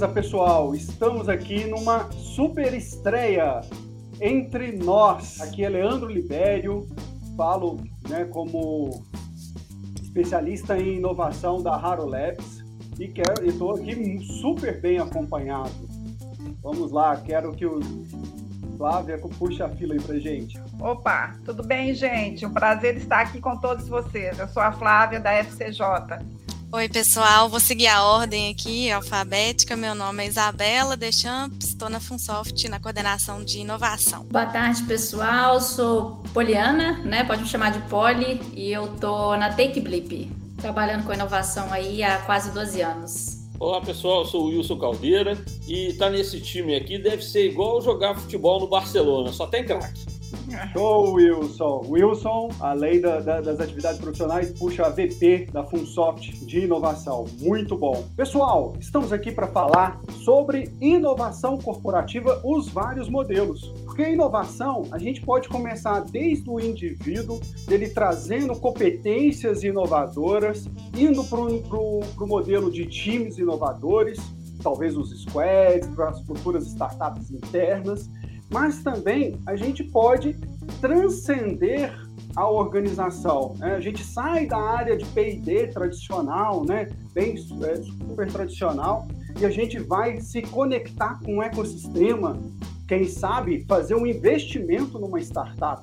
beleza, pessoal? Estamos aqui numa super estreia entre nós. Aqui é Leandro Libério, falo né, como especialista em inovação da Haro Labs e estou aqui super bem acompanhado. Vamos lá, quero que o Flávia puxe a fila aí pra gente. Opa, tudo bem, gente? Um prazer estar aqui com todos vocês. Eu sou a Flávia da FCJ. Oi, pessoal. Vou seguir a ordem aqui, alfabética. Meu nome é Isabela Deschamps, estou na Funsoft, na coordenação de inovação. Boa tarde, pessoal. Sou Poliana, né? Pode me chamar de Poli, e eu tô na Take Blip, trabalhando com inovação aí há quase 12 anos. Olá, pessoal. Eu sou o Wilson Caldeira e tá nesse time aqui deve ser igual jogar futebol no Barcelona, só tem craque. Show, Wilson. Wilson, além da, da, das atividades profissionais, puxa a VP da Funsoft de inovação. Muito bom. Pessoal, estamos aqui para falar sobre inovação corporativa, os vários modelos. Porque a inovação, a gente pode começar desde o indivíduo, ele trazendo competências inovadoras, indo para o modelo de times inovadores, talvez os squads, para as futuras startups internas, mas também a gente pode transcender a organização. Né? A gente sai da área de P&D tradicional, né? bem é, super tradicional, e a gente vai se conectar com o ecossistema, quem sabe fazer um investimento numa startup.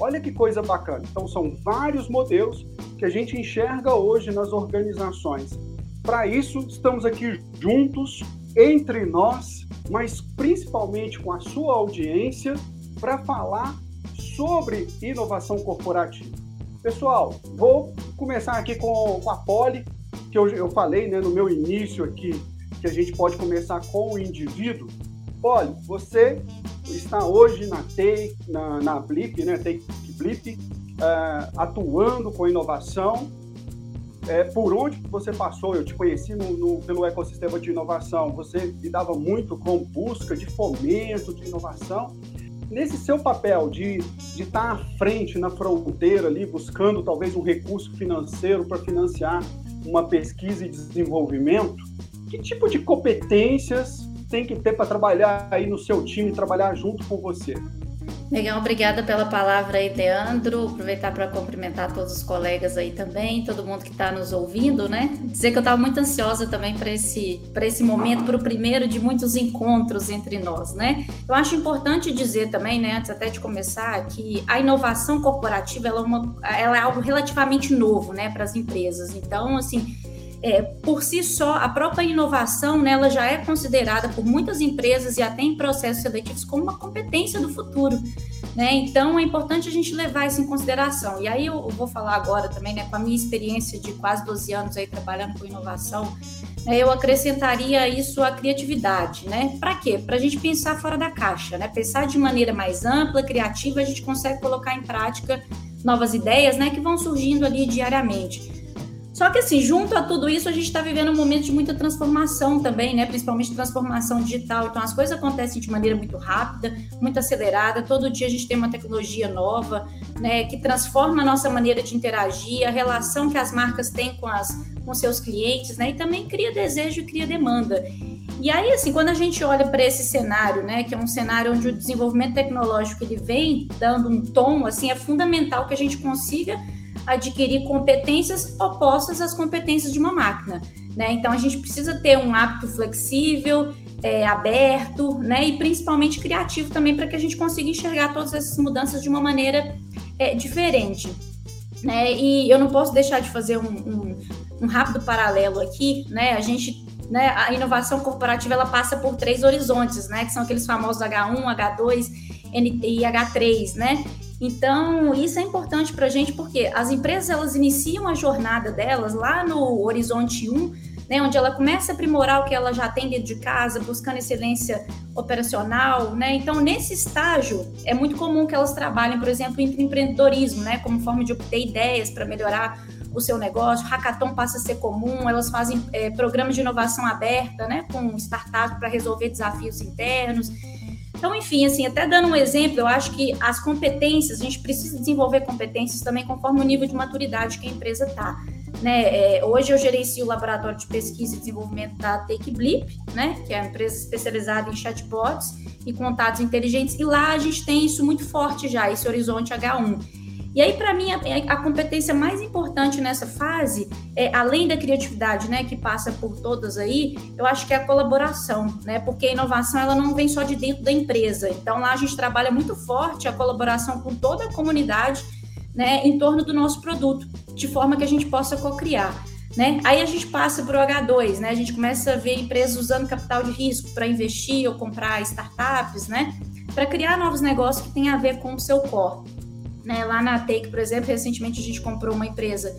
Olha que coisa bacana. Então são vários modelos que a gente enxerga hoje nas organizações. Para isso, estamos aqui juntos, entre nós, mas principalmente com a sua audiência, para falar sobre inovação corporativa. Pessoal, vou começar aqui com, com a Poli, que eu, eu falei né, no meu início aqui, que a gente pode começar com o indivíduo. Poli, você está hoje na Take, na, na Blip, né, Take Blip, uh, atuando com inovação é, por onde você passou, eu te conheci no, no, pelo ecossistema de inovação, você lidava muito com busca de fomento, de inovação. Nesse seu papel de, estar à frente, na fronteira ali, buscando talvez um recurso financeiro para financiar uma pesquisa e desenvolvimento, que tipo de competências tem que ter para trabalhar aí no seu time, trabalhar junto com você? Legal, obrigada pela palavra aí, Leandro. Aproveitar para cumprimentar todos os colegas aí também, todo mundo que está nos ouvindo, né? Dizer que eu estava muito ansiosa também para esse, esse momento, para o primeiro de muitos encontros entre nós, né? Eu acho importante dizer também, né, antes até de começar, que a inovação corporativa ela é, uma, ela é algo relativamente novo, né, para as empresas. Então, assim, é, por si só, a própria inovação né, ela já é considerada por muitas empresas e até em processos seletivos como uma competência do futuro. Né? Então, é importante a gente levar isso em consideração. E aí eu vou falar agora também, né, com a minha experiência de quase 12 anos aí trabalhando com inovação, né, eu acrescentaria isso à criatividade. Né? Para quê? Para a gente pensar fora da caixa, né? pensar de maneira mais ampla, criativa, a gente consegue colocar em prática novas ideias né, que vão surgindo ali diariamente. Só que assim, junto a tudo isso, a gente está vivendo um momento de muita transformação também, né? Principalmente transformação digital. Então as coisas acontecem de maneira muito rápida, muito acelerada. Todo dia a gente tem uma tecnologia nova, né? Que transforma a nossa maneira de interagir, a relação que as marcas têm com as com seus clientes, né? E também cria desejo cria demanda. E aí, assim, quando a gente olha para esse cenário, né, que é um cenário onde o desenvolvimento tecnológico ele vem dando um tom, assim, é fundamental que a gente consiga adquirir competências opostas às competências de uma máquina. Né? Então, a gente precisa ter um hábito flexível, é, aberto, né? E principalmente criativo também para que a gente consiga enxergar todas essas mudanças de uma maneira é, diferente. Né? E eu não posso deixar de fazer um, um, um rápido paralelo aqui, né? A gente, né? A inovação corporativa ela passa por três horizontes, né? Que são aqueles famosos H1, H2 e H3, né? Então, isso é importante para a gente porque as empresas elas iniciam a jornada delas lá no horizonte 1, né, onde ela começa a aprimorar o que ela já tem dentro de casa, buscando excelência operacional. Né? Então, nesse estágio, é muito comum que elas trabalhem, por exemplo, em empreendedorismo, né, como forma de obter ideias para melhorar o seu negócio. Hackathon passa a ser comum, elas fazem é, programas de inovação aberta, né, com startups para resolver desafios internos. Então, enfim, assim, até dando um exemplo, eu acho que as competências, a gente precisa desenvolver competências também conforme o nível de maturidade que a empresa está. Né? É, hoje eu gerencio o laboratório de pesquisa e desenvolvimento da TakeBlip, né? que é uma empresa especializada em chatbots e contatos inteligentes, e lá a gente tem isso muito forte já, esse horizonte H1. E aí, para mim, a, a, competência mais importante nessa fase, é, além da criatividade, né, que passa por todas aí, eu acho que é a colaboração, né, porque a inovação ela não vem só de dentro da empresa. Então, lá a gente trabalha muito forte a colaboração com toda a comunidade, né, em torno do nosso produto, de forma que a gente possa co-criar. Né? Aí a gente passa para o H2, né? A gente começa a ver empresas usando capital de risco para investir ou comprar startups, né? Para criar novos negócios que tenham a ver com o seu core. Né? Lá na Take, por exemplo, recentemente a gente comprou uma empresa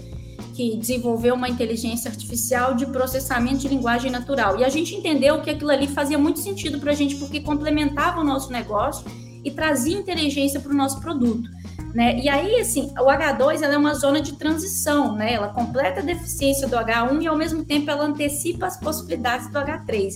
que desenvolveu uma inteligência artificial de processamento de linguagem natural. E a gente entendeu que aquilo ali fazia muito sentido para a gente, porque complementava o nosso negócio e trazia inteligência para o nosso produto. Né? E aí, assim, o H2 ela é uma zona de transição, né? Ela completa a deficiência do H1 e, ao mesmo tempo, ela antecipa as possibilidades do H3.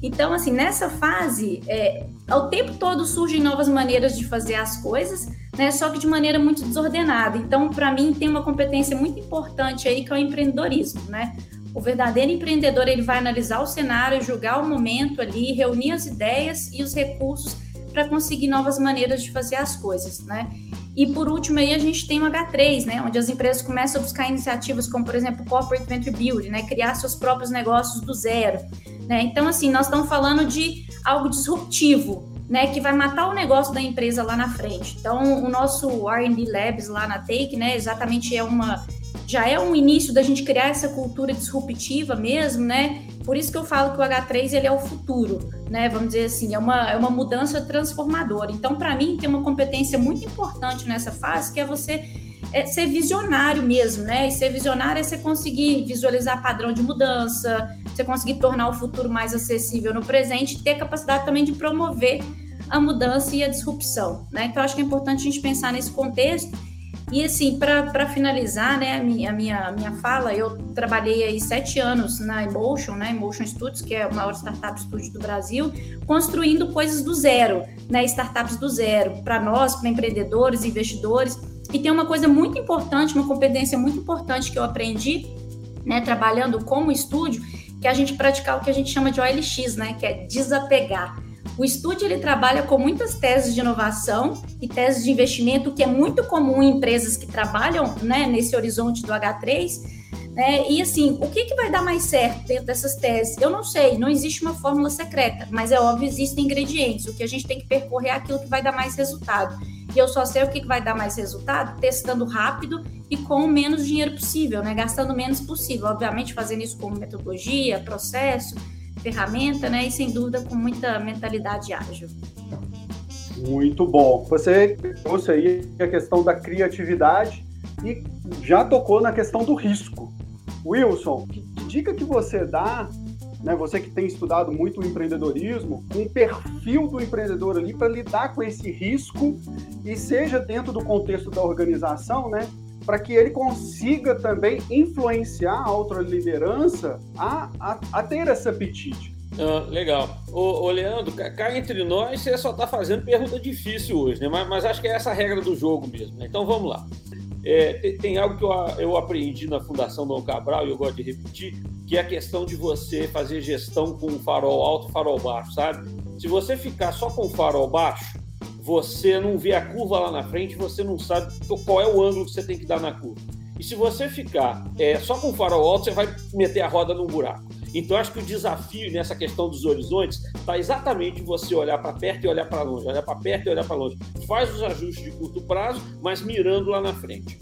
Então, assim, nessa fase, é, ao tempo todo surgem novas maneiras de fazer as coisas, né? Só que de maneira muito desordenada. Então, para mim, tem uma competência muito importante aí que é o empreendedorismo, né? O verdadeiro empreendedor ele vai analisar o cenário, julgar o momento ali, reunir as ideias e os recursos para conseguir novas maneiras de fazer as coisas, né? E por último aí a gente tem o H3, né, onde as empresas começam a buscar iniciativas como, por exemplo, Corporate Venture Build, né, criar seus próprios negócios do zero, né? Então assim, nós estamos falando de algo disruptivo, né, que vai matar o negócio da empresa lá na frente. Então, o nosso R&D Labs lá na Take, né, exatamente é uma já é um início da gente criar essa cultura disruptiva mesmo, né? Por isso que eu falo que o H3 ele é o futuro, né? Vamos dizer assim, é uma, é uma mudança transformadora. Então, para mim, tem uma competência muito importante nessa fase, que é você é ser visionário mesmo, né? E ser visionário é você conseguir visualizar padrão de mudança, você conseguir tornar o futuro mais acessível no presente ter capacidade também de promover a mudança e a disrupção, né? Então, acho que é importante a gente pensar nesse contexto e assim, para finalizar, né, a minha, a minha, a minha fala, eu trabalhei aí sete anos na Emotion, né, Emotion Studios, que é o maior startup studio do Brasil, construindo coisas do zero, né, startups do zero, para nós, para empreendedores, investidores. E tem uma coisa muito importante, uma competência muito importante que eu aprendi, né, trabalhando como estúdio, que é a gente praticar o que a gente chama de OLX, né, que é desapegar. O estúdio ele trabalha com muitas teses de inovação e teses de investimento, que é muito comum em empresas que trabalham né, nesse horizonte do H3. Né? E assim, o que, que vai dar mais certo dentro dessas teses? Eu não sei, não existe uma fórmula secreta, mas é óbvio, existem ingredientes. O que a gente tem que percorrer é aquilo que vai dar mais resultado. E eu só sei o que, que vai dar mais resultado testando rápido e com o menos dinheiro possível, né? Gastando o menos possível. Obviamente, fazendo isso com metodologia, processo ferramenta, né? E sem dúvida com muita mentalidade ágil. Muito bom. Você trouxe aí a questão da criatividade e já tocou na questão do risco. Wilson, que dica que você dá, né, você que tem estudado muito o empreendedorismo, um perfil do empreendedor ali para lidar com esse risco e seja dentro do contexto da organização, né, para que ele consiga também influenciar a outra liderança a, a, a ter esse apetite. Ah, legal. Ô, ô, Leandro, cá entre nós, você só está fazendo pergunta difícil hoje, né? Mas, mas, acho que é essa a regra do jogo mesmo, né? Então vamos lá. É, tem, tem, algo que eu, eu aprendi na Fundação Dom Cabral e eu gosto de repetir, que é a questão de você fazer gestão com farol alto e farol baixo, sabe? Se você ficar só com o farol baixo, você não vê a curva lá na frente, você não sabe qual é o ângulo que você tem que dar na curva. E se você ficar é, só com o farol alto, você vai meter a roda num buraco. Então, acho que o desafio nessa questão dos horizontes está exatamente você olhar para perto e olhar para longe, olhar para perto e olhar para longe. Faz os ajustes de curto prazo, mas mirando lá na frente.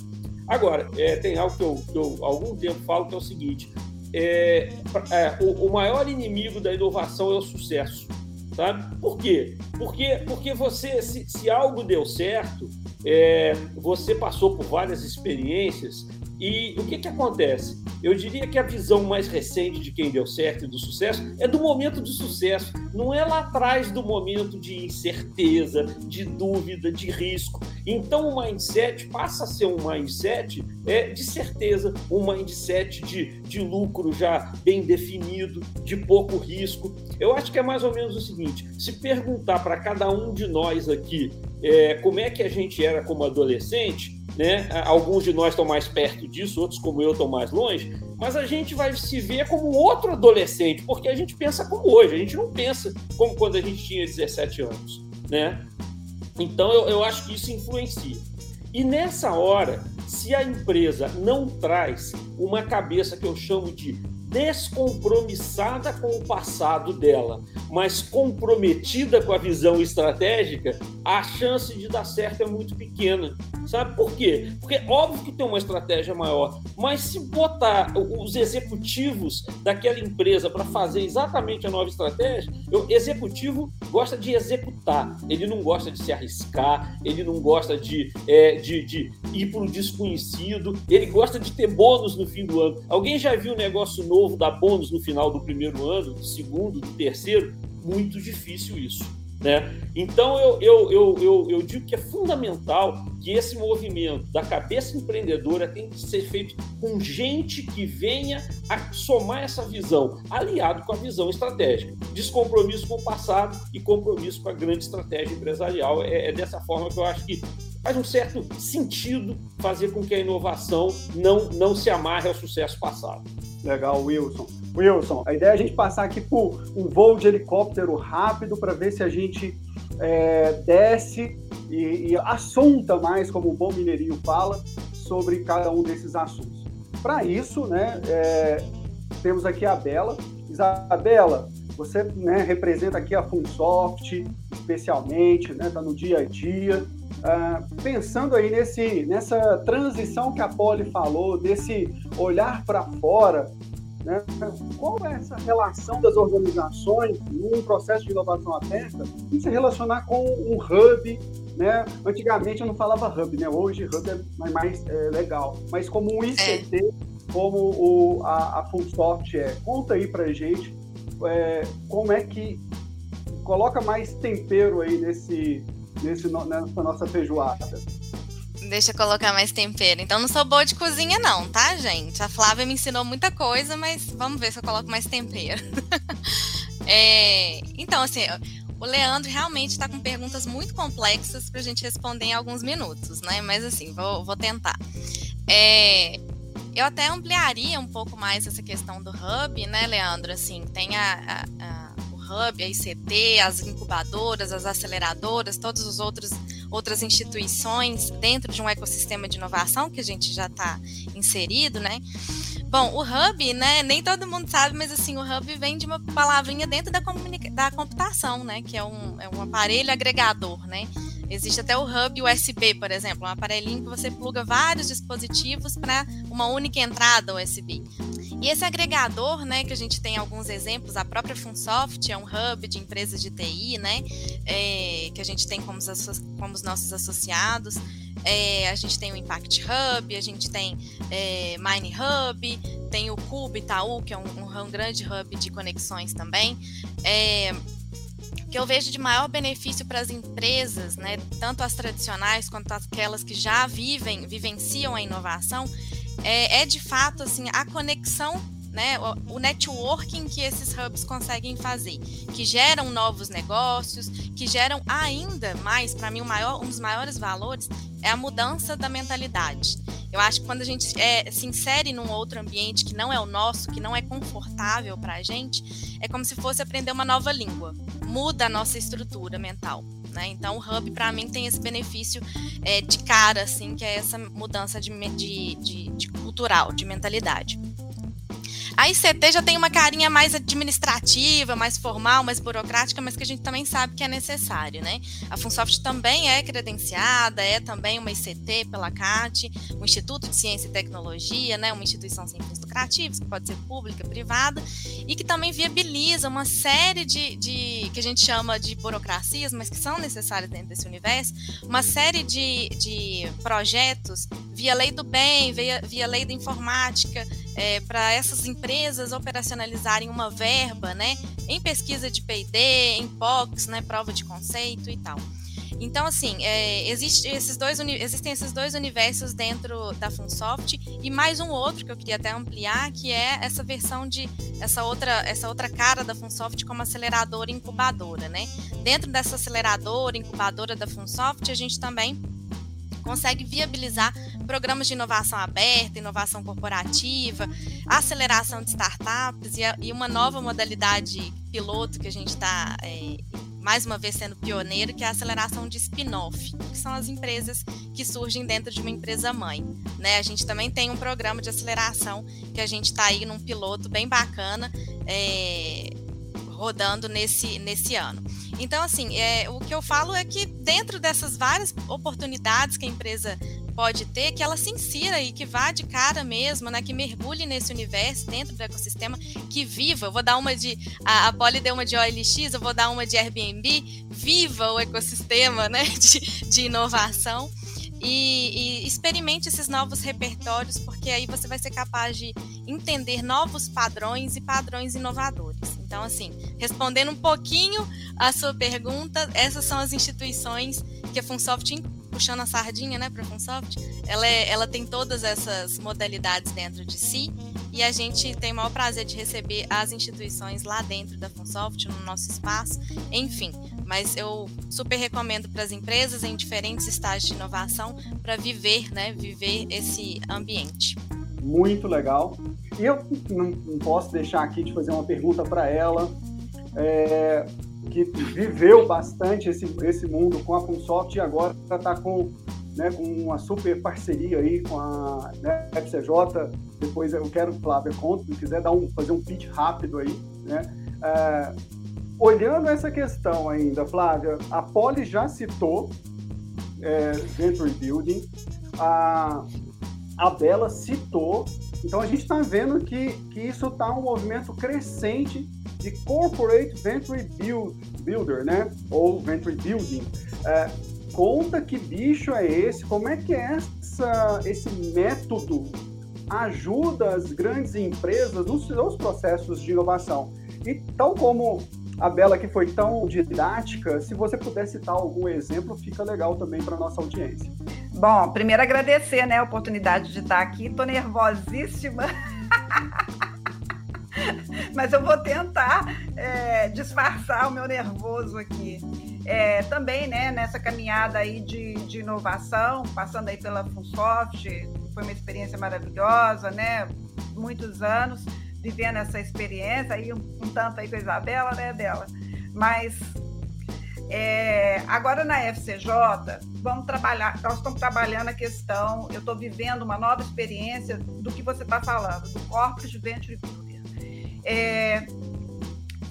Agora, é, tem algo que eu, que eu, há algum tempo falo que é o seguinte: é, é, o, o maior inimigo da inovação é o sucesso sabe? Por quê? Porque, porque você, se, se algo deu certo, é, você passou por várias experiências e o que, que acontece? Eu diria que a visão mais recente de quem deu certo e do sucesso é do momento de sucesso, não é lá atrás do momento de incerteza, de dúvida, de risco. Então o mindset passa a ser um mindset é, de certeza, um mindset de, de lucro já bem definido, de pouco risco. Eu acho que é mais ou menos o seguinte: se perguntar para cada um de nós aqui é, como é que a gente era como adolescente, né? Alguns de nós estão mais perto disso, outros, como eu, estão mais longe, mas a gente vai se ver como outro adolescente, porque a gente pensa como hoje, a gente não pensa como quando a gente tinha 17 anos, né? Então, eu, eu acho que isso influencia. E nessa hora, se a empresa não traz uma cabeça que eu chamo de descompromissada com o passado dela, mas comprometida com a visão estratégica, a chance de dar certo é muito pequena. Sabe por quê? Porque óbvio que tem uma estratégia maior, mas se botar os executivos daquela empresa para fazer exatamente a nova estratégia, o executivo gosta de executar, ele não gosta de se arriscar, ele não gosta de, é, de, de ir para o desconhecido, ele gosta de ter bônus no fim do ano. Alguém já viu um negócio novo dar bônus no final do primeiro ano, do segundo, do terceiro? Muito difícil isso. Né? Então, eu, eu, eu, eu, eu digo que é fundamental que esse movimento da cabeça empreendedora tem que ser feito com gente que venha a somar essa visão, aliado com a visão estratégica. Descompromisso com o passado e compromisso com a grande estratégia empresarial. É, é dessa forma que eu acho que faz um certo sentido fazer com que a inovação não, não se amarre ao sucesso passado. Legal, Wilson. Wilson, a ideia é a gente passar aqui por um voo de helicóptero rápido para ver se a gente é, desce e, e assunta mais, como o bom mineirinho fala, sobre cada um desses assuntos. Para isso, né, é, temos aqui a Bela. Isabela, você né, representa aqui a Funsoft, especialmente, está né, tá no dia a dia. Uh, pensando aí nesse, nessa transição que a Poli falou, desse olhar para fora, né? Qual é essa relação das organizações num processo de inovação aberta e se relacionar com um hub? Né? Antigamente eu não falava hub, né? hoje hub é mais é, legal, mas como um ICT, é. como o, a, a Fullsoft é. Conta aí para gente é, como é que coloca mais tempero aí nesse, nesse, nessa nossa feijoada. Deixa eu colocar mais tempero. Então, não sou boa de cozinha, não, tá, gente? A Flávia me ensinou muita coisa, mas vamos ver se eu coloco mais tempero. é, então, assim, o Leandro realmente está com perguntas muito complexas para a gente responder em alguns minutos, né? Mas, assim, vou, vou tentar. É, eu até ampliaria um pouco mais essa questão do hub, né, Leandro? Assim, tem a, a, a Hub, a ICT, as incubadoras, as aceleradoras, todas as outras, outras instituições dentro de um ecossistema de inovação que a gente já está inserido, né? Bom, o Hub, né, nem todo mundo sabe, mas assim, o Hub vem de uma palavrinha dentro da, da computação, né, que é um, é um aparelho agregador, né? Existe até o hub USB, por exemplo, um aparelhinho que você pluga vários dispositivos para uma única entrada USB. E esse agregador, né, que a gente tem alguns exemplos, a própria Funsoft é um hub de empresas de TI, né, é, que a gente tem como como os nossos associados. É, a gente tem o Impact Hub, a gente tem é, Mine Hub, tem o Cube Itaú, que é um, um, um grande hub de conexões também. É, que eu vejo de maior benefício para as empresas, né, tanto as tradicionais quanto aquelas que já vivem, vivenciam a inovação, é, é de fato assim a conexão né, o networking que esses hubs conseguem fazer, que geram novos negócios, que geram ainda mais, para mim, maior, um dos maiores valores é a mudança da mentalidade. Eu acho que quando a gente é, se insere num outro ambiente que não é o nosso, que não é confortável para a gente, é como se fosse aprender uma nova língua. Muda a nossa estrutura mental. Né? Então, o Hub, para mim, tem esse benefício é, de cara, assim, que é essa mudança de, de, de, de cultural, de mentalidade. A ICT já tem uma carinha mais administrativa, mais formal, mais burocrática, mas que a gente também sabe que é necessário, né? A Funsoft também é credenciada, é também uma ICT pela CAT, o Instituto de Ciência e Tecnologia, né? Uma instituição sem fins lucrativos, que pode ser pública, privada, e que também viabiliza uma série de, de que a gente chama de burocracias, mas que são necessárias dentro desse universo, uma série de, de projetos via lei do bem, via, via lei da informática, é, para essas empresas operacionalizarem uma verba, né, em pesquisa de P&D, em POCs, né, prova de conceito e tal. Então, assim, é, existe esses dois, existem esses dois universos dentro da Funsoft e mais um outro que eu queria até ampliar, que é essa versão de essa outra, essa outra cara da Funsoft como aceleradora e incubadora, né? Dentro dessa aceleradora, incubadora da Funsoft, a gente também consegue viabilizar programas de inovação aberta, inovação corporativa, aceleração de startups e, e uma nova modalidade piloto que a gente está é, mais uma vez sendo pioneiro, que é a aceleração de spin-off, que são as empresas que surgem dentro de uma empresa mãe. Né? A gente também tem um programa de aceleração que a gente está aí num piloto bem bacana, é, rodando nesse, nesse ano. Então, assim, é, o que eu falo é que dentro dessas várias oportunidades que a empresa pode ter, que ela se insira e que vá de cara mesmo, né? Que mergulhe nesse universo dentro do ecossistema, que viva. Eu vou dar uma de. A, a Polly deu uma de OLX, eu vou dar uma de Airbnb. Viva o ecossistema né, de, de inovação. E, e, experimente esses novos repertórios, porque aí você vai ser capaz de entender novos padrões e padrões inovadores. Então, assim, respondendo um pouquinho a sua pergunta, essas são as instituições que a Funsoft puxando a sardinha, né, para a Funsoft, ela, é, ela tem todas essas modalidades dentro de si e a gente tem o maior prazer de receber as instituições lá dentro da Funsoft, no nosso espaço, enfim. Mas eu super recomendo para as empresas em diferentes estágios de inovação para viver, né, viver esse ambiente. Muito legal. E eu não, posso deixar aqui de fazer uma pergunta para ela. É, que viveu bastante esse, esse mundo com a Funsoft e agora está com, né, com uma super parceria aí com a né, FCJ. Depois eu quero, Flávia, conta, se quiser dar um, fazer um pitch rápido aí. Né? É, olhando essa questão ainda, Flávia, a Poli já citou é, Venture Building, a, a Bela citou, então a gente está vendo que, que isso está um movimento crescente de Corporate Venture Build, Builder, né? Ou Venture Building. É, conta que bicho é esse, como é que é essa, esse método ajuda as grandes empresas nos seus processos de inovação. E tal como a Bela que foi tão didática, se você puder citar algum exemplo, fica legal também para nossa audiência. Bom, primeiro agradecer né, a oportunidade de estar aqui. Estou nervosíssima. mas eu vou tentar é, disfarçar o meu nervoso aqui. É, também, né, nessa caminhada aí de, de inovação, passando aí pela Funsoft, foi uma experiência maravilhosa, né? Muitos anos vivendo essa experiência, aí um, um tanto aí com a Isabela, né, dela. Mas é, agora na FCJ, vamos trabalhar, nós estamos trabalhando a questão, eu estou vivendo uma nova experiência do que você está falando, do Corpus Venture é,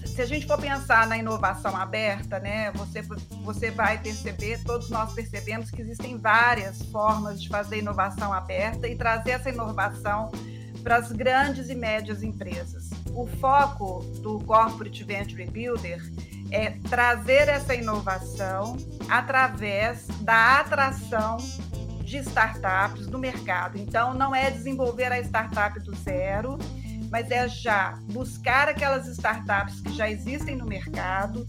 se a gente for pensar na inovação aberta, né, você, você vai perceber, todos nós percebemos que existem várias formas de fazer inovação aberta e trazer essa inovação para as grandes e médias empresas. O foco do Corporate Venture Builder é trazer essa inovação através da atração de startups no mercado. Então, não é desenvolver a startup do zero, mas é já buscar aquelas startups que já existem no mercado,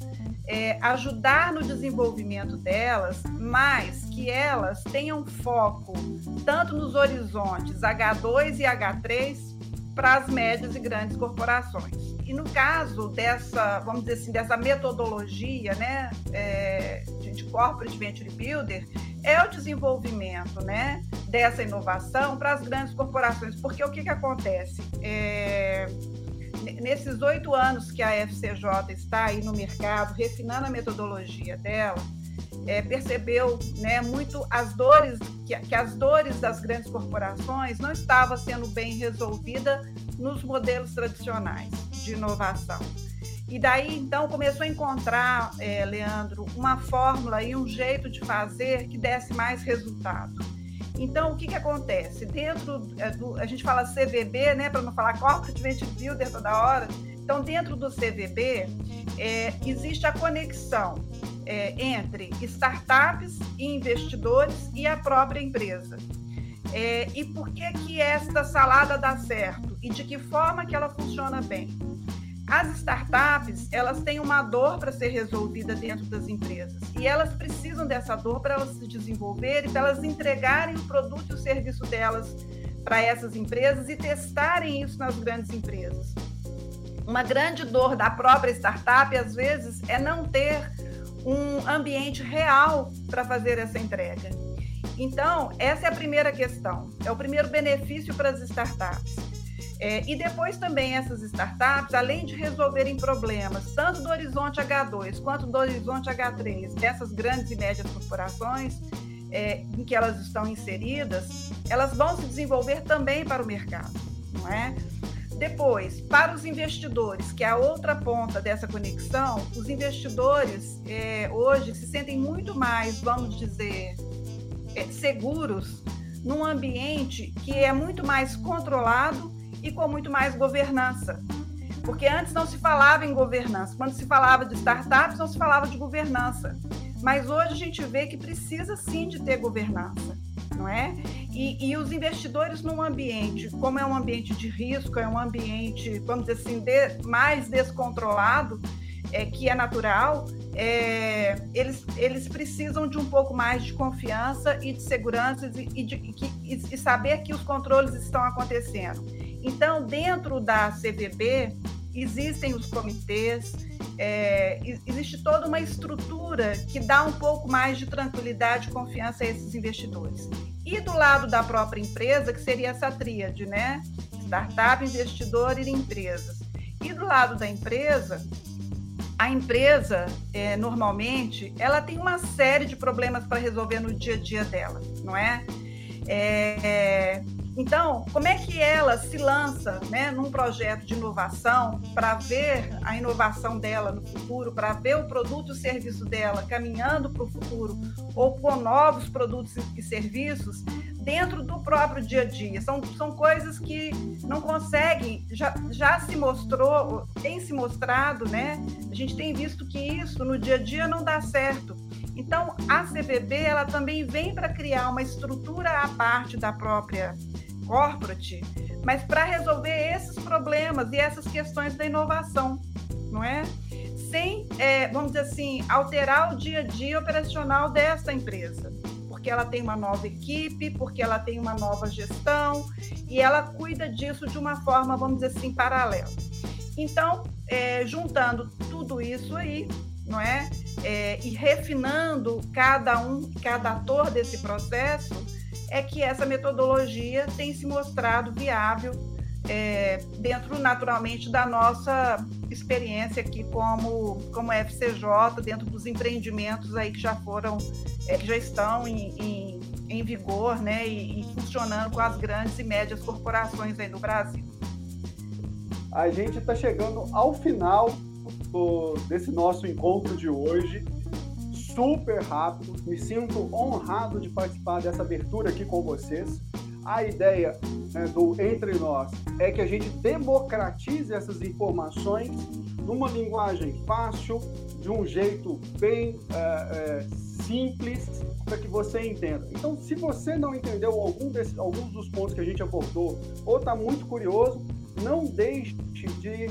é, ajudar no desenvolvimento delas, mas que elas tenham foco tanto nos horizontes H2 e H3 para as médias e grandes corporações. E no caso dessa, vamos dizer assim, dessa metodologia né, é, de, de Corporate Venture Builder, é o desenvolvimento né, dessa inovação para as grandes corporações. Porque o que, que acontece? É, nesses oito anos que a FCJ está aí no mercado, refinando a metodologia dela, é, percebeu né, muito as dores, que, que, as dores das grandes corporações não estavam sendo bem resolvida nos modelos tradicionais de inovação. E daí, então, começou a encontrar, é, Leandro, uma fórmula e um jeito de fazer que desse mais resultado. Então, o que, que acontece? Dentro é, do. A gente fala CVB, né, para não falar Corporate Venture Builder toda hora. Então, dentro do CVB, é, existe a conexão é, entre startups e investidores e a própria empresa. É, e por que, que esta salada dá certo? E de que forma que ela funciona bem? As startups, elas têm uma dor para ser resolvida dentro das empresas e elas precisam dessa dor para elas se desenvolverem, para elas entregarem o produto e o serviço delas para essas empresas e testarem isso nas grandes empresas. Uma grande dor da própria startup, às vezes, é não ter um ambiente real para fazer essa entrega. Então, essa é a primeira questão, é o primeiro benefício para as startups. É, e depois também essas startups, além de resolverem problemas tanto do horizonte H2 quanto do horizonte H3 dessas grandes e médias corporações é, em que elas estão inseridas, elas vão se desenvolver também para o mercado, não é? Depois, para os investidores, que é a outra ponta dessa conexão, os investidores é, hoje se sentem muito mais, vamos dizer, é, seguros num ambiente que é muito mais controlado e com muito mais governança. Porque antes não se falava em governança. Quando se falava de startups, não se falava de governança. Mas hoje a gente vê que precisa sim de ter governança não é? E, e, os investidores num ambiente, como é um ambiente de risco, é um ambiente, vamos dizer assim, de, mais descontrolado, é, que é natural, é, eles, eles precisam de um pouco mais de confiança e de segurança e, e, de, e, e saber que os controles estão acontecendo. Então, dentro da CVB, existem os comitês, é, existe toda uma estrutura que dá um pouco mais de tranquilidade e confiança a esses investidores. E do lado da própria empresa, que seria essa tríade, né? Startup, investidor e empresas. E do lado da empresa, a empresa, é, normalmente, ela tem uma série de problemas para resolver no dia a dia dela, não é? é então, como é que ela se lança né, num projeto de inovação para ver a inovação dela no futuro, para ver o produto e serviço dela caminhando para o futuro ou com novos produtos e serviços dentro do próprio dia a dia? São, são coisas que não conseguem, já, já se mostrou, tem se mostrado, né? A gente tem visto que isso no dia a dia não dá certo. Então, a CVB ela também vem para criar uma estrutura à parte da própria corporate, mas para resolver esses problemas e essas questões da inovação, não é? Sem, é, vamos dizer assim, alterar o dia a dia operacional dessa empresa, porque ela tem uma nova equipe, porque ela tem uma nova gestão e ela cuida disso de uma forma, vamos dizer assim, paralela. Então, é, juntando tudo isso aí, não é? É? E refinando cada um, cada ator desse processo, é que essa metodologia tem se mostrado viável é, dentro, naturalmente, da nossa experiência aqui como, como FCJ, dentro dos empreendimentos aí que já foram, é, que já estão em, em, em vigor né, e, e, funcionando com as grandes e médias corporações aí do Brasil. A gente está chegando ao final desse nosso encontro de hoje super rápido. Me sinto honrado de participar dessa abertura aqui com vocês. A ideia né, do Entre Nós é que a gente democratize essas informações numa linguagem fácil, de um jeito bem é, é, simples, para que você entenda. Então, se você não entendeu algum desses, alguns dos pontos que a gente abordou, ou está muito curioso, não deixe de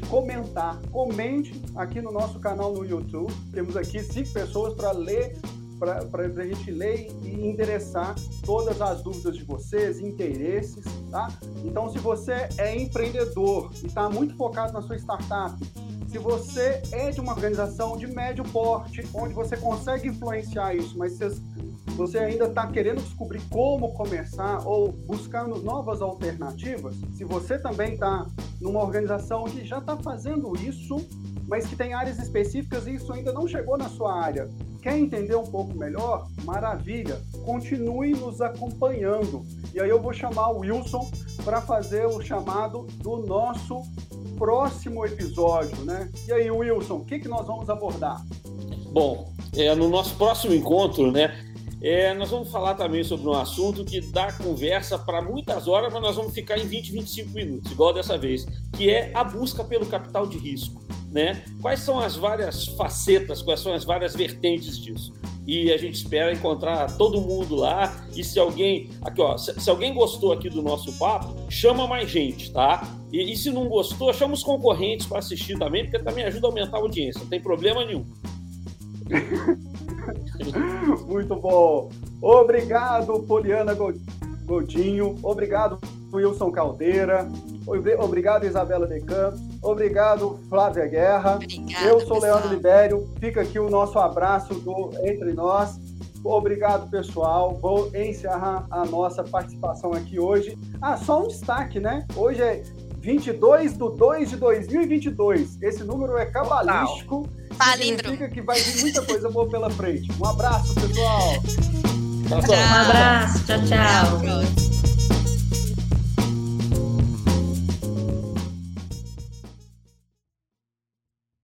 de comentar. Comente aqui no nosso canal no YouTube. Temos aqui cinco pessoas para ler, para a gente ler e endereçar todas as dúvidas de vocês, interesses, tá? Então, se você é empreendedor e está muito focado na sua startup, se você é de uma organização de médio porte, onde você consegue influenciar isso, mas vocês você ainda está querendo descobrir como começar ou buscando novas alternativas, se você também está numa organização que já está fazendo isso, mas que tem áreas específicas e isso ainda não chegou na sua área, quer entender um pouco melhor? Maravilha! Continue nos acompanhando. E aí eu vou chamar o Wilson para fazer o chamado do nosso próximo episódio, né? E aí, Wilson, o que, que nós vamos abordar? Bom, é, no nosso próximo encontro, né, é, nós vamos falar também sobre um assunto que dá conversa para muitas horas, mas nós vamos ficar em 20, 25 minutos, igual dessa vez, que é a busca pelo capital de risco. Né? Quais são as várias facetas, quais são as várias vertentes disso? E a gente espera encontrar todo mundo lá. E se alguém, aqui ó, se, se alguém gostou aqui do nosso papo, chama mais gente, tá? E, e se não gostou, chama os concorrentes para assistir também, porque também ajuda a aumentar a audiência, não tem problema nenhum. Muito bom. Obrigado, Poliana Godinho. Obrigado, Wilson Caldeira. Obrigado, Isabela de Campos. Obrigado, Flávia Guerra. Obrigada, Eu sou pessoal. Leandro Libério. Fica aqui o nosso abraço do Entre Nós. Obrigado, pessoal. Vou encerrar a nossa participação aqui hoje. Ah, só um destaque, né? Hoje é 22 de 2 de 2022. Esse número é cabalístico. Palíndromo. Significa que vai vir muita coisa boa pela frente. Um abraço, pessoal. Tchau. Um abraço, tchau, tchau. Tchau.